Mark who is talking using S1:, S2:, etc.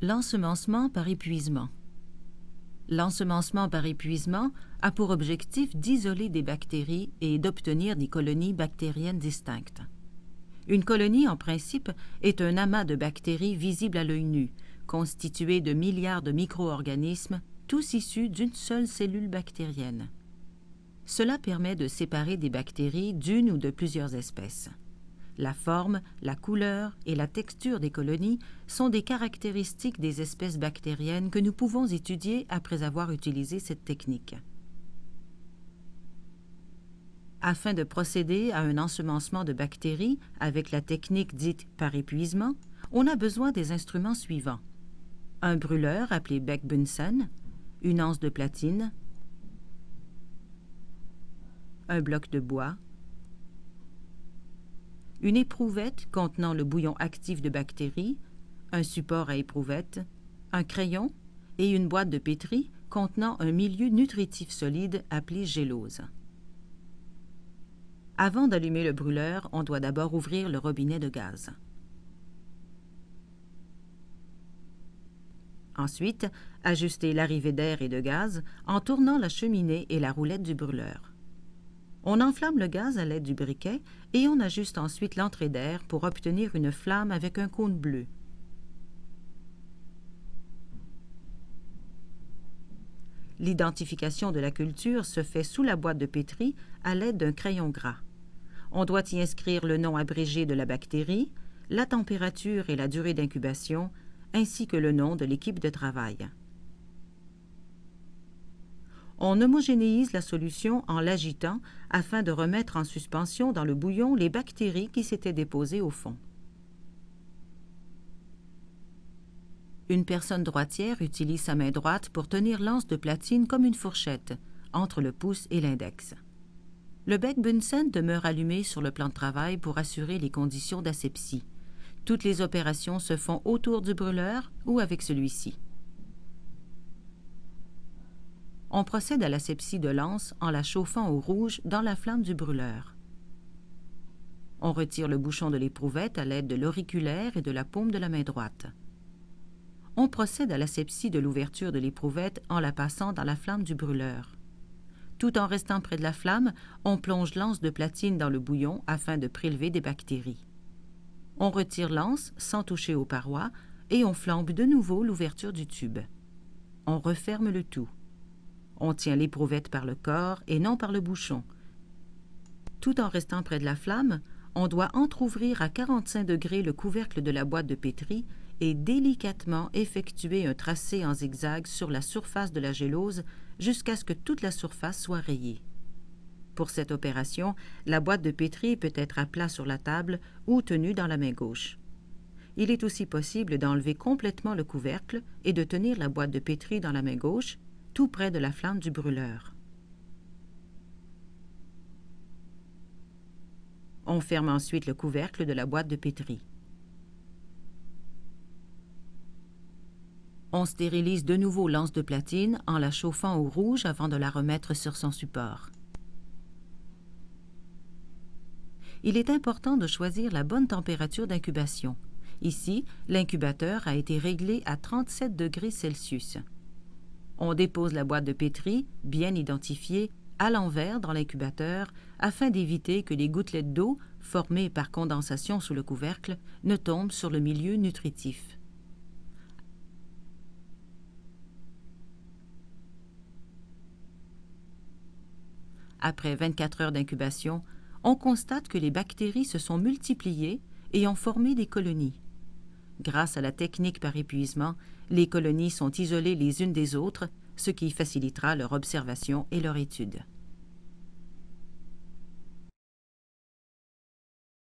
S1: L'ensemencement par épuisement. L'ensemencement par épuisement a pour objectif d'isoler des bactéries et d'obtenir des colonies bactériennes distinctes. Une colonie, en principe, est un amas de bactéries visibles à l'œil nu, constitué de milliards de micro-organismes, tous issus d'une seule cellule bactérienne. Cela permet de séparer des bactéries d'une ou de plusieurs espèces. La forme, la couleur et la texture des colonies sont des caractéristiques des espèces bactériennes que nous pouvons étudier après avoir utilisé cette technique. Afin de procéder à un ensemencement de bactéries avec la technique dite par épuisement, on a besoin des instruments suivants. Un brûleur appelé Beck-Bunsen, une anse de platine, un bloc de bois, une éprouvette contenant le bouillon actif de bactéries, un support à éprouvette, un crayon et une boîte de pétri contenant un milieu nutritif solide appelé gélose. Avant d'allumer le brûleur, on doit d'abord ouvrir le robinet de gaz. Ensuite, ajuster l'arrivée d'air et de gaz en tournant la cheminée et la roulette du brûleur. On enflamme le gaz à l'aide du briquet et on ajuste ensuite l'entrée d'air pour obtenir une flamme avec un cône bleu. L'identification de la culture se fait sous la boîte de pétri à l'aide d'un crayon gras. On doit y inscrire le nom abrégé de la bactérie, la température et la durée d'incubation, ainsi que le nom de l'équipe de travail on homogénéise la solution en l'agitant afin de remettre en suspension dans le bouillon les bactéries qui s'étaient déposées au fond. Une personne droitière utilise sa main droite pour tenir l'anse de platine comme une fourchette, entre le pouce et l'index. Le bec Bunsen demeure allumé sur le plan de travail pour assurer les conditions d'asepsie. Toutes les opérations se font autour du brûleur ou avec celui-ci. On procède à l'asepsie de l'anse en la chauffant au rouge dans la flamme du brûleur. On retire le bouchon de l'éprouvette à l'aide de l'auriculaire et de la paume de la main droite. On procède à l'asepsie de l'ouverture de l'éprouvette en la passant dans la flamme du brûleur. Tout en restant près de la flamme, on plonge l'anse de platine dans le bouillon afin de prélever des bactéries. On retire l'anse sans toucher aux parois et on flambe de nouveau l'ouverture du tube. On referme le tout. On tient l'éprouvette par le corps et non par le bouchon. Tout en restant près de la flamme, on doit entr'ouvrir à 45 degrés le couvercle de la boîte de pétri et délicatement effectuer un tracé en zigzag sur la surface de la gélose jusqu'à ce que toute la surface soit rayée. Pour cette opération, la boîte de pétri peut être à plat sur la table ou tenue dans la main gauche. Il est aussi possible d'enlever complètement le couvercle et de tenir la boîte de pétri dans la main gauche près de la flamme du brûleur. On ferme ensuite le couvercle de la boîte de pétri. On stérilise de nouveau l'anse de platine en la chauffant au rouge avant de la remettre sur son support. Il est important de choisir la bonne température d'incubation. Ici, l'incubateur a été réglé à 37 degrés Celsius. On dépose la boîte de pétri, bien identifiée, à l'envers dans l'incubateur afin d'éviter que les gouttelettes d'eau, formées par condensation sous le couvercle, ne tombent sur le milieu nutritif. Après 24 heures d'incubation, on constate que les bactéries se sont multipliées et ont formé des colonies. Grâce à la technique par épuisement, les colonies sont isolées les unes des autres, ce qui facilitera leur observation et leur étude.